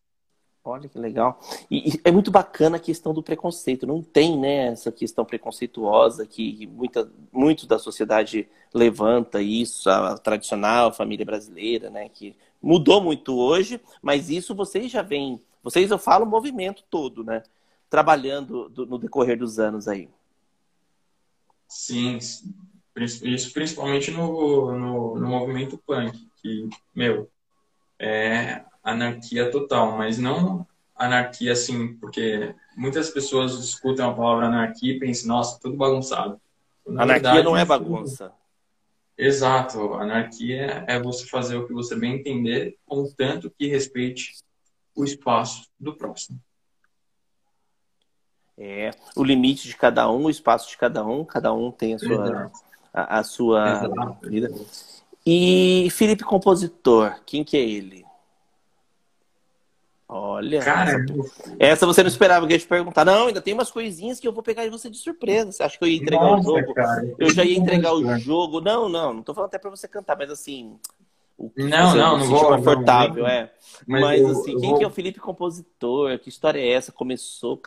Olha que legal. E, e, é muito bacana a questão do preconceito. Não tem, né, essa questão preconceituosa que muita, muito da sociedade levanta isso, a, a tradicional família brasileira, né, que mudou muito hoje, mas isso vocês já vêm, vocês eu falo o movimento todo, né, trabalhando do, no decorrer dos anos aí. Sim, isso principalmente no, no, no movimento punk, que, meu, é anarquia total, mas não anarquia assim, porque muitas pessoas escutam a palavra anarquia e pensam, nossa, tudo bagunçado. Na anarquia verdade, não é bagunça. Exato, anarquia é você fazer o que você bem entender, contanto que respeite o espaço do próximo. É, o limite de cada um, o espaço de cada um, cada um tem a sua, a, a, sua Exato. vida. E Felipe Compositor, quem que é ele? Olha. Cara, essa você não esperava que eu ia te perguntar. Não, ainda tem umas coisinhas que eu vou pegar de você de surpresa. Você acha que eu ia entregar Nossa, o jogo? Cara, eu já ia entregar o jogo. Não, não, não tô falando até pra você cantar, mas assim. não, não, não vou. confortável, não, é. Mas, mas eu, assim, eu quem vou... que é o Felipe Compositor? Que história é essa? Começou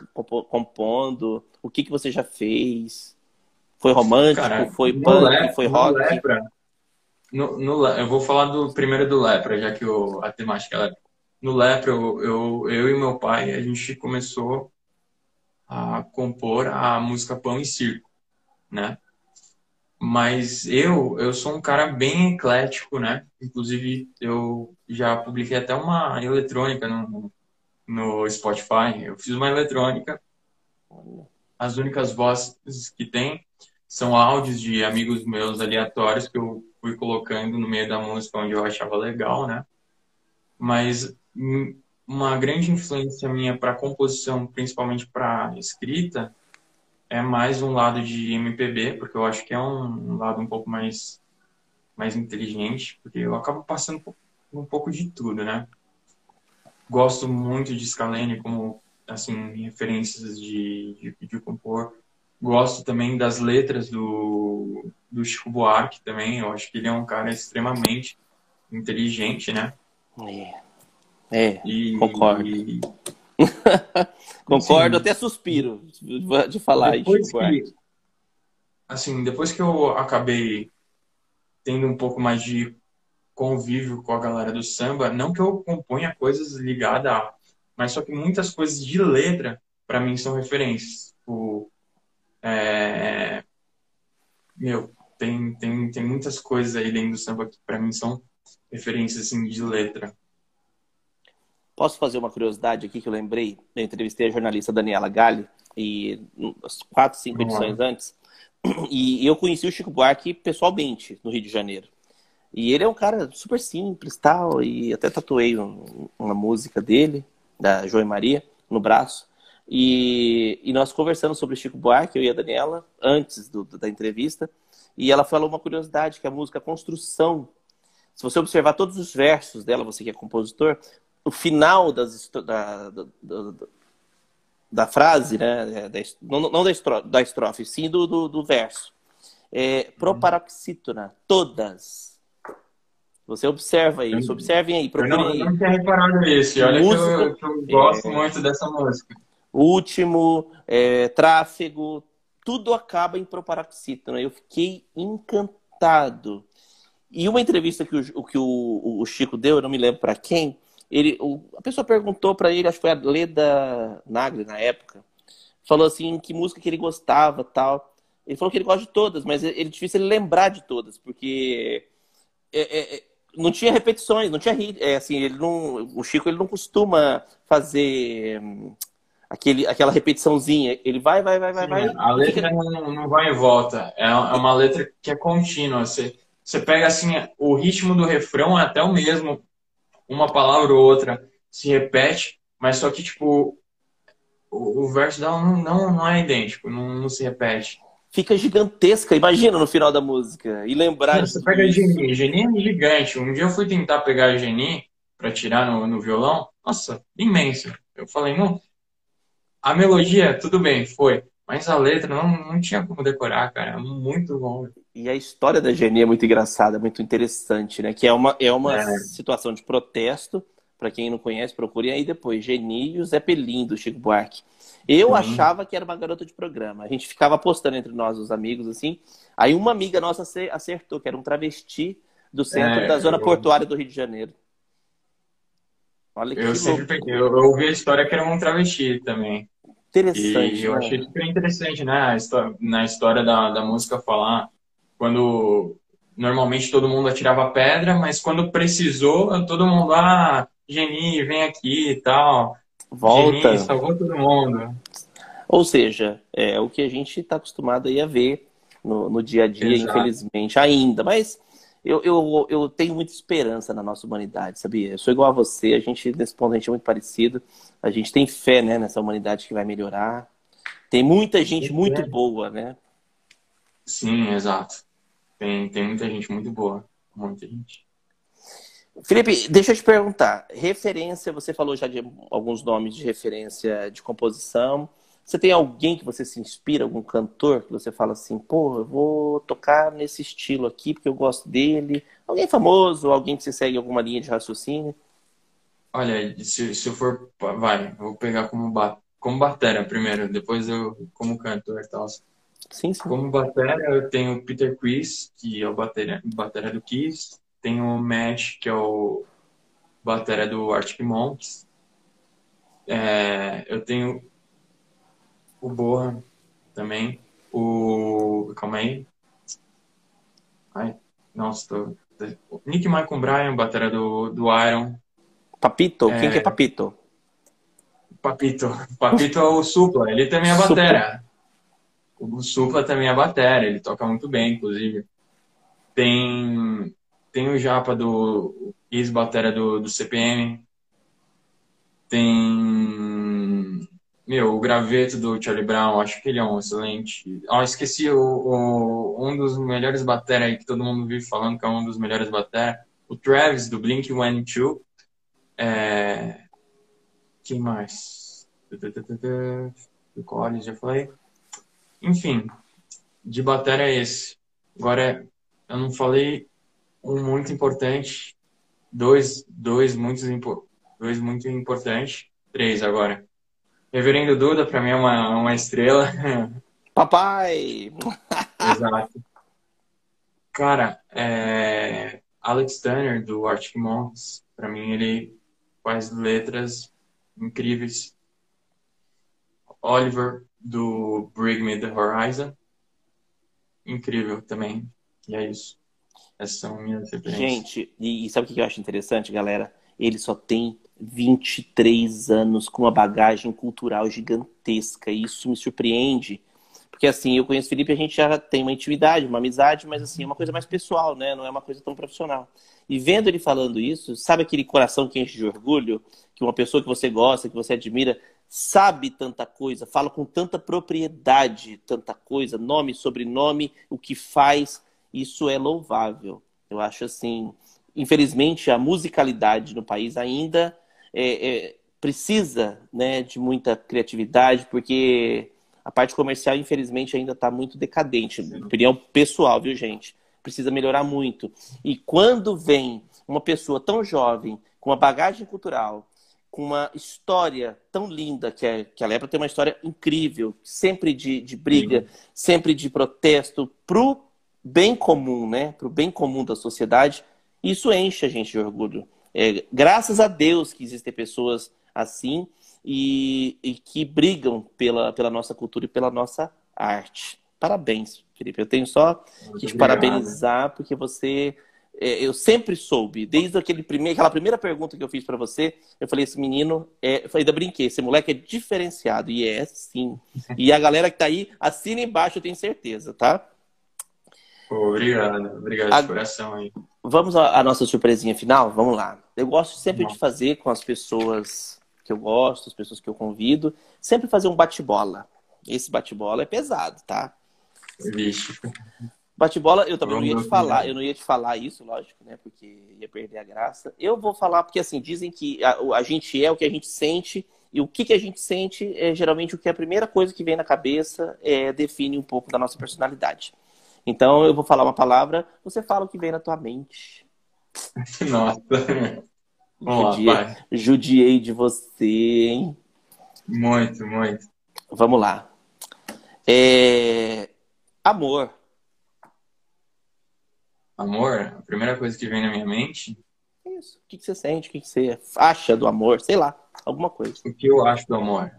compondo? O que, que você já fez? Foi romântico? Cara, foi punk? Lepra, foi rock? Lepra, no, no, eu vou falar do primeiro do Lepra, já que o, a temática é Lepra. No Lepra, eu, eu, eu e meu pai, a gente começou a compor a música Pão e Circo, né? Mas eu, eu sou um cara bem eclético, né? Inclusive, eu já publiquei até uma eletrônica no, no Spotify. Eu fiz uma eletrônica. As únicas vozes que tem são áudios de amigos meus aleatórios que eu fui colocando no meio da música onde eu achava legal, né? Mas uma grande influência minha para composição, principalmente para escrita, é mais um lado de MPB, porque eu acho que é um lado um pouco mais mais inteligente, porque eu acabo passando um pouco de tudo, né? Gosto muito de Scalene como assim referências de, de, de compor Gosto também das letras do, do Chico Buarque também. Eu acho que ele é um cara extremamente inteligente, né? É, é e, concordo. E... [LAUGHS] concordo, assim, até suspiro de falar depois Chico que, Assim, depois que eu acabei tendo um pouco mais de convívio com a galera do samba, não que eu componha coisas ligadas a, mas só que muitas coisas de letra para mim são referências. O, é... Meu, tem, tem, tem muitas coisas aí dentro do samba que para mim são referências assim, de letra. Posso fazer uma curiosidade aqui que eu lembrei? Eu entrevistei a jornalista Daniela Galli e quatro, cinco edições antes. E eu conheci o Chico Buarque pessoalmente no Rio de Janeiro. E ele é um cara super simples, tal, e até tatuei um, uma música dele, da João Maria, no braço. E, e nós conversamos sobre Chico Buarque, eu e a Daniela, antes do, da entrevista, e ela falou uma curiosidade, que a música Construção, se você observar todos os versos dela, você que é compositor, o final das, da, da, da, da frase, né, da, não, não da, estrofe, da estrofe, sim do, do, do verso, é proparoxítona, todas. Você observa isso, observem aí, procurem eu não, Eu não tinha reparado nisso, olha que eu, que eu gosto é... muito dessa música último, é, tráfego, tudo acaba em proparoxítona. Eu fiquei encantado. E uma entrevista que o, que o, o Chico deu, eu não me lembro para quem, ele, o, a pessoa perguntou para ele, acho que foi a Leda Nagli na época, falou assim que música que ele gostava tal. Ele falou que ele gosta de todas, mas é, ele difícil ele lembrar de todas, porque é, é, é não tinha repetições, não tinha é, assim, ele não, o Chico ele não costuma fazer hum, aquele, aquela repetiçãozinha. Ele vai, vai, vai, vai, vai. A letra não, não vai e volta. É, é uma letra que é contínua. Você, você pega assim, o ritmo do refrão é até o mesmo. Uma palavra ou outra se repete, mas só que, tipo, o, o verso dela não, não, não é idêntico, não, não se repete fica gigantesca. Imagina no final da música. E lembrar. Você pega a Geni. Geni é gigante. Um dia eu fui tentar pegar a Geni para tirar no, no violão. Nossa, imensa. Eu falei, não. A melodia, tudo bem, foi. Mas a letra não, não tinha como decorar, cara. É muito bom. E a história da Geni é muito engraçada, muito interessante, né? Que é uma, é uma é. situação de protesto. Para quem não conhece, procurem aí depois. Geni e o Zé Pelim, do Chico Buarque. Eu uhum. achava que era uma garota de programa. A gente ficava apostando entre nós, os amigos, assim. Aí uma amiga nossa acertou, que era um travesti do centro é, da zona eu... portuária do Rio de Janeiro. Olha que eu sempre eu, eu ouvi a história que era um travesti também. Interessante. E eu né? achei super interessante, né? Na história da, da música falar quando normalmente todo mundo atirava pedra, mas quando precisou, todo mundo, ah, Geni, vem aqui e tal. Volta. Geni, salvou todo mundo. Ou seja, é o que a gente está acostumado a ver no, no dia a dia, Exato. infelizmente, ainda. Mas eu, eu, eu tenho muita esperança na nossa humanidade, sabia? Eu sou igual a você, a gente, nesse ponto, a gente é muito parecido. A gente tem fé né, nessa humanidade que vai melhorar. Tem muita gente muito boa, né? Sim, exato. Tem, tem muita gente muito boa. Muita gente. Felipe, deixa eu te perguntar. Referência, você falou já de alguns nomes de referência de composição. Você tem alguém que você se inspira, algum cantor que você fala assim, pô, eu vou tocar nesse estilo aqui porque eu gosto dele? Alguém famoso, alguém que você segue alguma linha de raciocínio? Olha, se, se eu for, vai, vou pegar como, ba, como batera primeiro, depois eu como cantor e tal. Sim, sim. Como batera, eu tenho Peter Chris, que é o batera, batera do Kiss. Tem o Matt, que é o batera do Arctic Monkeys. É, eu tenho o Borra também. O. Calma aí. Ai, nossa, tô. Nick Michael Bryan, batera do, do Iron. Papito? É... Quem que é Papito? Papito. Papito é o Supla, ele também é batera. O Supla também é batera, ele toca muito bem, inclusive. Tem tem o Japa do ex-batera do, do CPM. Tem. Meu, o graveto do Charlie Brown, acho que ele é um excelente. Ah, esqueci o, o, um dos melhores batera aí que todo mundo vive falando que é um dos melhores batera. O Travis do Blink 182. É... Quem mais? Do Collins, já falei. Enfim, de batera é esse. Agora, eu não falei um muito importante, dois, dois, muito, dois muito importantes, três agora. Reverendo Duda, para mim, é uma, uma estrela. [LAUGHS] Papai! [LAUGHS] Exato. Cara, é... Alex Turner, do Arctic Monkeys, para mim, ele faz letras incríveis. Oliver, do Bring Me the Horizon. Incrível também. E é isso. Essas são minhas referências. Gente, e, e sabe o que eu acho interessante, galera? Ele só tem 23 anos com uma bagagem cultural gigantesca. E isso me surpreende. Porque assim, eu conheço o Felipe, a gente já tem uma intimidade, uma amizade, mas assim, é uma coisa mais pessoal, né? Não é uma coisa tão profissional. E vendo ele falando isso, sabe aquele coração que enche de orgulho? Que uma pessoa que você gosta, que você admira, sabe tanta coisa, fala com tanta propriedade, tanta coisa, nome, sobrenome, o que faz, isso é louvável. Eu acho assim, infelizmente, a musicalidade no país ainda é, é, precisa né, de muita criatividade, porque a parte comercial, infelizmente, ainda está muito decadente. Opinião pessoal, viu, gente? Precisa melhorar muito. E quando vem uma pessoa tão jovem, com uma bagagem cultural, com uma história tão linda, que, é, que a Lepra tem uma história incrível, sempre de, de briga, Sim. sempre de protesto, pro bem comum, né? Para o bem comum da sociedade, isso enche a gente de orgulho. É, graças a Deus que existem pessoas assim e, e, que brigam pela, pela nossa cultura e pela nossa arte. Parabéns, Felipe. Eu tenho só Muito que te obrigado. parabenizar porque você eu sempre soube, desde aquele primeir, aquela primeira pergunta que eu fiz para você, eu falei, esse menino, é, eu ainda brinquei, esse moleque é diferenciado, e é sim. [LAUGHS] E a galera que tá aí, assina embaixo, eu tenho certeza, tá? Obrigado, obrigado a... de coração aí. Vamos à nossa surpresinha final? Vamos lá. Eu gosto sempre de fazer com as pessoas que eu gosto, as pessoas que eu convido, sempre fazer um bate-bola. Esse bate-bola é pesado, tá? Vixe. Bate-bola, eu também não ia te falar, eu não ia te falar isso, lógico, né? Porque ia perder a graça. Eu vou falar porque, assim, dizem que a, a gente é o que a gente sente, e o que, que a gente sente é geralmente o que é a primeira coisa que vem na cabeça é, define um pouco da nossa personalidade. Então, eu vou falar uma palavra, você fala o que vem na tua mente. [LAUGHS] Nossa. Vamos judiei, lá, judiei de você, hein? Muito, muito. Vamos lá. É... Amor. Amor, a primeira coisa que vem na minha mente. Isso. O que, você sente? O que, você acha do amor? Sei lá, alguma coisa. O que eu acho do amor?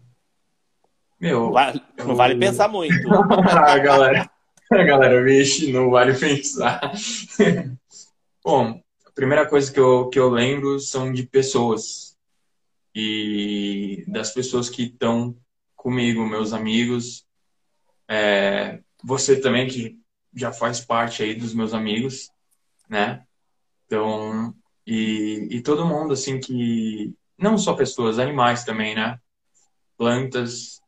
Meu. Não vale, eu... não vale pensar muito. ah, galera. [LAUGHS] Galera, vixe, não vale pensar. [LAUGHS] Bom, a primeira coisa que eu, que eu lembro são de pessoas. E das pessoas que estão comigo, meus amigos. É, você também, que já faz parte aí dos meus amigos, né? Então, e, e todo mundo, assim, que. Não só pessoas, animais também, né? Plantas.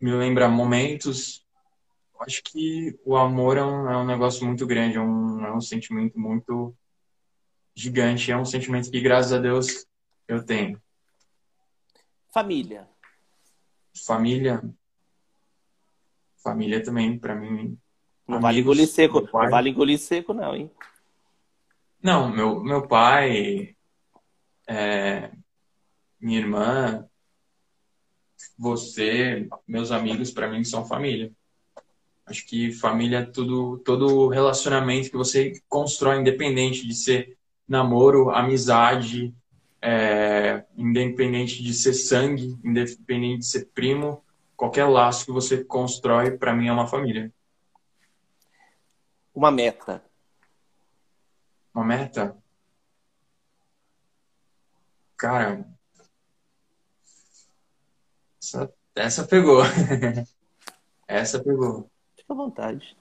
Me lembra momentos. Acho que o amor é um, é um negócio muito grande, é um, é um sentimento muito gigante. É um sentimento que, graças a Deus, eu tenho. Família. Família. Família também, para mim, não vale engolir seco. Não vale engolir seco, não, hein? Não, meu, meu pai, é, minha irmã, você, meus amigos, para mim são família. Acho que família é tudo, todo relacionamento que você constrói, independente de ser namoro, amizade, é, independente de ser sangue, independente de ser primo, qualquer laço que você constrói, para mim é uma família uma meta? Uma meta? Cara, essa, essa pegou. [LAUGHS] essa pegou. Fica à vontade.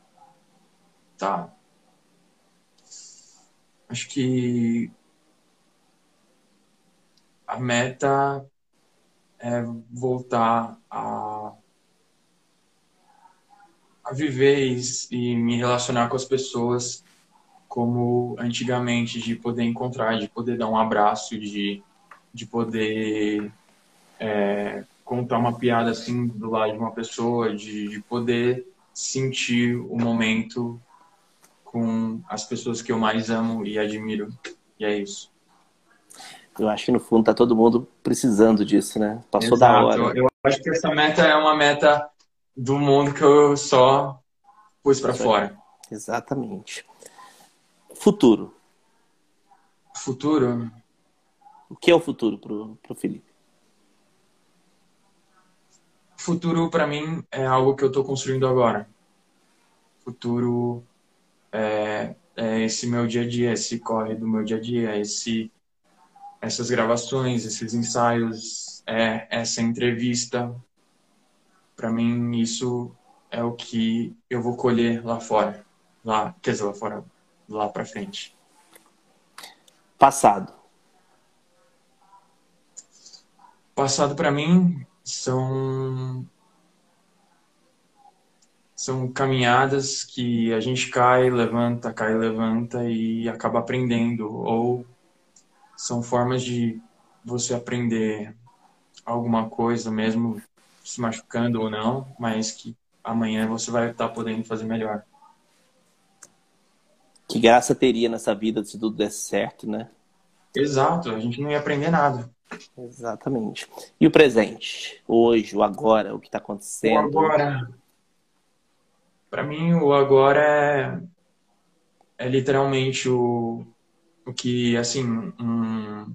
Tá. Acho que a meta é voltar a a viver e, me relacionar com as pessoas como antigamente, de poder encontrar, de poder dar um abraço, de, de poder é, contar uma piada assim do lado de uma pessoa, de, de poder sentir o momento com as pessoas que eu mais amo e admiro. E é isso. Eu acho que no fundo tá todo mundo precisando disso, né? Passou Exato. da hora. Eu acho que essa meta é uma meta do mundo que eu só pus para fora. Exatamente. Futuro. Futuro? O que é o futuro pro, pro Felipe? Futuro para mim é algo que eu estou construindo agora. Futuro é, é, esse meu dia a dia, esse corre do meu dia a dia, esse essas gravações, esses ensaios, é, essa entrevista, para mim isso é o que eu vou colher lá fora, lá, quer dizer, lá fora, lá para frente. Passado. Passado para mim são são caminhadas que a gente cai, levanta, cai, levanta e acaba aprendendo ou são formas de você aprender alguma coisa mesmo se machucando ou não, mas que amanhã você vai estar podendo fazer melhor. Que graça teria nessa vida se tudo desse certo, né? Exato, a gente não ia aprender nada. Exatamente. E o presente? Hoje, o agora, o que está acontecendo? O agora. Para mim, o agora é, é literalmente o, o que, assim, um,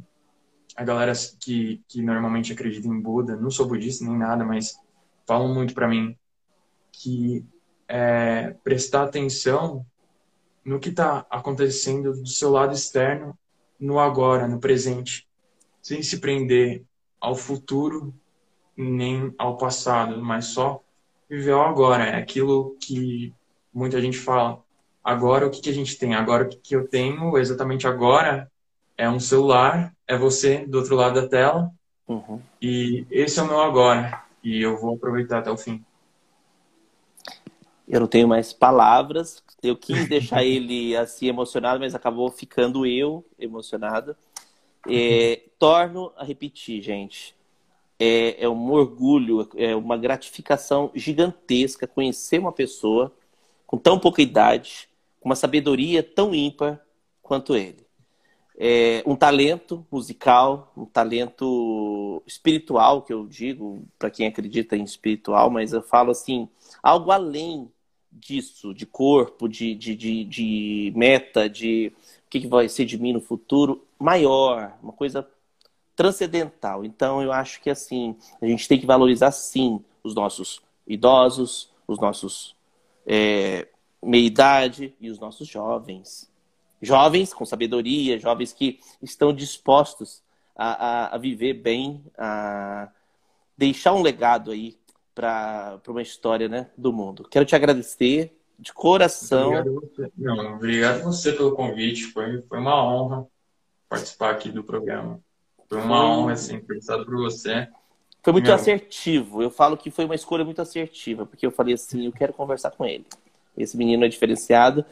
a galera que, que normalmente acredita em Buda, não sou budista nem nada, mas falam muito para mim que é prestar atenção no que está acontecendo do seu lado externo, no agora, no presente, sem se prender ao futuro nem ao passado, mas só viver o agora. É aquilo que muita gente fala. Agora o que, que a gente tem? Agora o que, que eu tenho exatamente agora é um celular, é você do outro lado da tela. Uhum. E esse é o meu agora. E eu vou aproveitar até o fim. Eu não tenho mais palavras. Eu quis deixar [LAUGHS] ele assim emocionado, mas acabou ficando eu emocionado. É, torno a repetir, gente é, é um orgulho, é uma gratificação gigantesca conhecer uma pessoa com tão pouca idade, com uma sabedoria tão ímpar quanto ele. É um talento musical, um talento espiritual, que eu digo, para quem acredita em espiritual, mas eu falo assim, algo além disso, de corpo, de, de, de, de meta, de o que, que vai ser de mim no futuro, maior, uma coisa transcendental. Então, eu acho que assim, a gente tem que valorizar sim os nossos idosos, os nossos é, meia-idade e os nossos jovens. Jovens com sabedoria, jovens que estão dispostos a, a, a viver bem, a deixar um legado aí para uma história né, do mundo. Quero te agradecer de coração. Obrigado você, Não, obrigado você pelo convite, foi, foi uma honra participar aqui do programa. Foi uma honra, assim, conversado por você. Foi muito Meu... assertivo. Eu falo que foi uma escolha muito assertiva, porque eu falei assim, eu quero conversar com ele. Esse menino é diferenciado.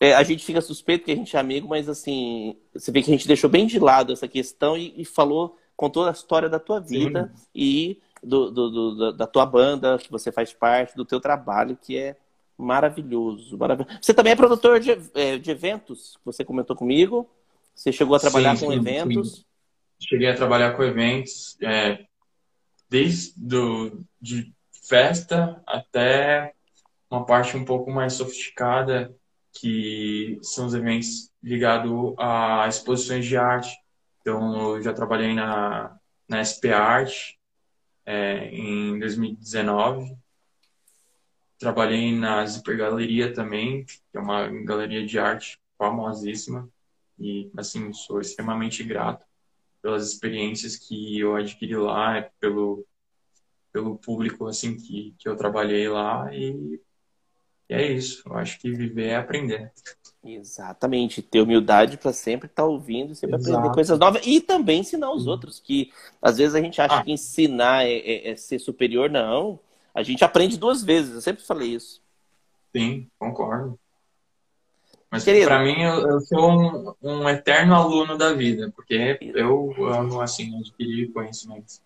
É, a gente fica suspeito que a gente é amigo, mas assim, você vê que a gente deixou bem de lado essa questão e, e falou, contou a história da tua vida Sim. e do, do, do, da tua banda, que você faz parte, do teu trabalho, que é maravilhoso. maravilhoso. Você também é produtor de, é, de eventos, você comentou comigo. Você chegou a trabalhar sim, com sim, eventos. Sim cheguei a trabalhar com eventos, é, desde do, de festa até uma parte um pouco mais sofisticada, que são os eventos ligados a exposições de arte. Então, eu já trabalhei na, na SP Art é, em 2019. Trabalhei na Zipper Galeria também, que é uma galeria de arte famosíssima. E, assim, sou extremamente grato pelas experiências que eu adquiri lá, pelo, pelo público assim que, que eu trabalhei lá e, e é isso. Eu acho que viver é aprender. Exatamente, ter humildade para sempre estar tá ouvindo, sempre Exato. aprender coisas novas e também ensinar os outros. Que às vezes a gente acha ah. que ensinar é, é, é, ser superior, não. A gente aprende duas vezes, eu sempre falei isso. Sim, concordo. Mas para mim eu, eu sou um, um, eterno aluno da vida, porque eu amo assim adquirir conhecimentos.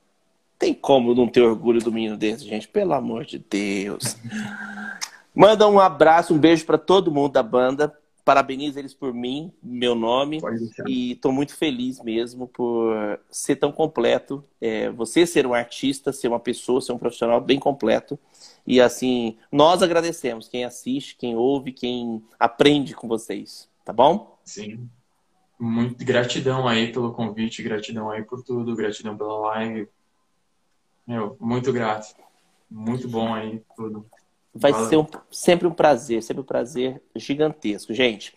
Tem como não ter orgulho do menino desse, gente? Pelo amor de Deus. [LAUGHS] Manda um abraço, um beijo para todo mundo da banda. Parabenizo eles por mim, meu nome. E estou muito feliz mesmo por ser tão completo. É, você ser um artista, ser uma pessoa, ser um profissional bem completo. E assim, nós agradecemos quem assiste, quem ouve, quem aprende com vocês, tá bom? Sim. Muito gratidão aí pelo convite, gratidão aí por tudo, gratidão pela live. Meu, muito grato. Muito bom aí tudo. Vai Valeu. ser um, sempre um prazer, sempre um prazer gigantesco. Gente,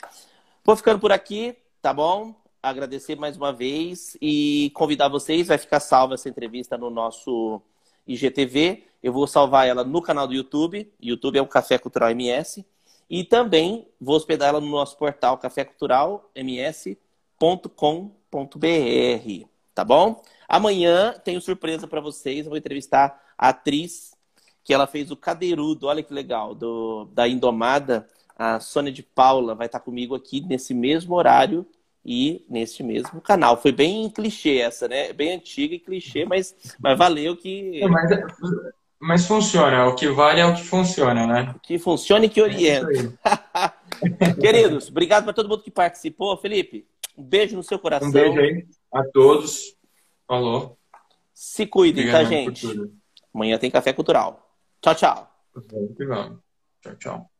vou ficando por aqui, tá bom? Agradecer mais uma vez e convidar vocês, vai ficar salva essa entrevista no nosso IGTV. Eu vou salvar ela no canal do YouTube. YouTube é o Café Cultural MS. E também vou hospedar ela no nosso portal caféculturalms.com.br. Tá bom? Amanhã tenho surpresa para vocês. Eu vou entrevistar a atriz que ela fez o Cadeirudo. Olha que legal. Do, da Indomada. A Sônia de Paula vai estar comigo aqui nesse mesmo horário e neste mesmo canal. Foi bem clichê essa, né? Bem antiga e clichê, mas, mas valeu que. Mas, mas funciona, o que vale é o que funciona, né? Que funciona e que orienta. É [LAUGHS] Queridos, obrigado para todo mundo que participou. Felipe, um beijo no seu coração. Um beijo aí a todos. Falou. Se cuidem, tá, gente? Amanhã tem Café Cultural. Tchau, tchau. Vamos que vamos. Tchau, tchau.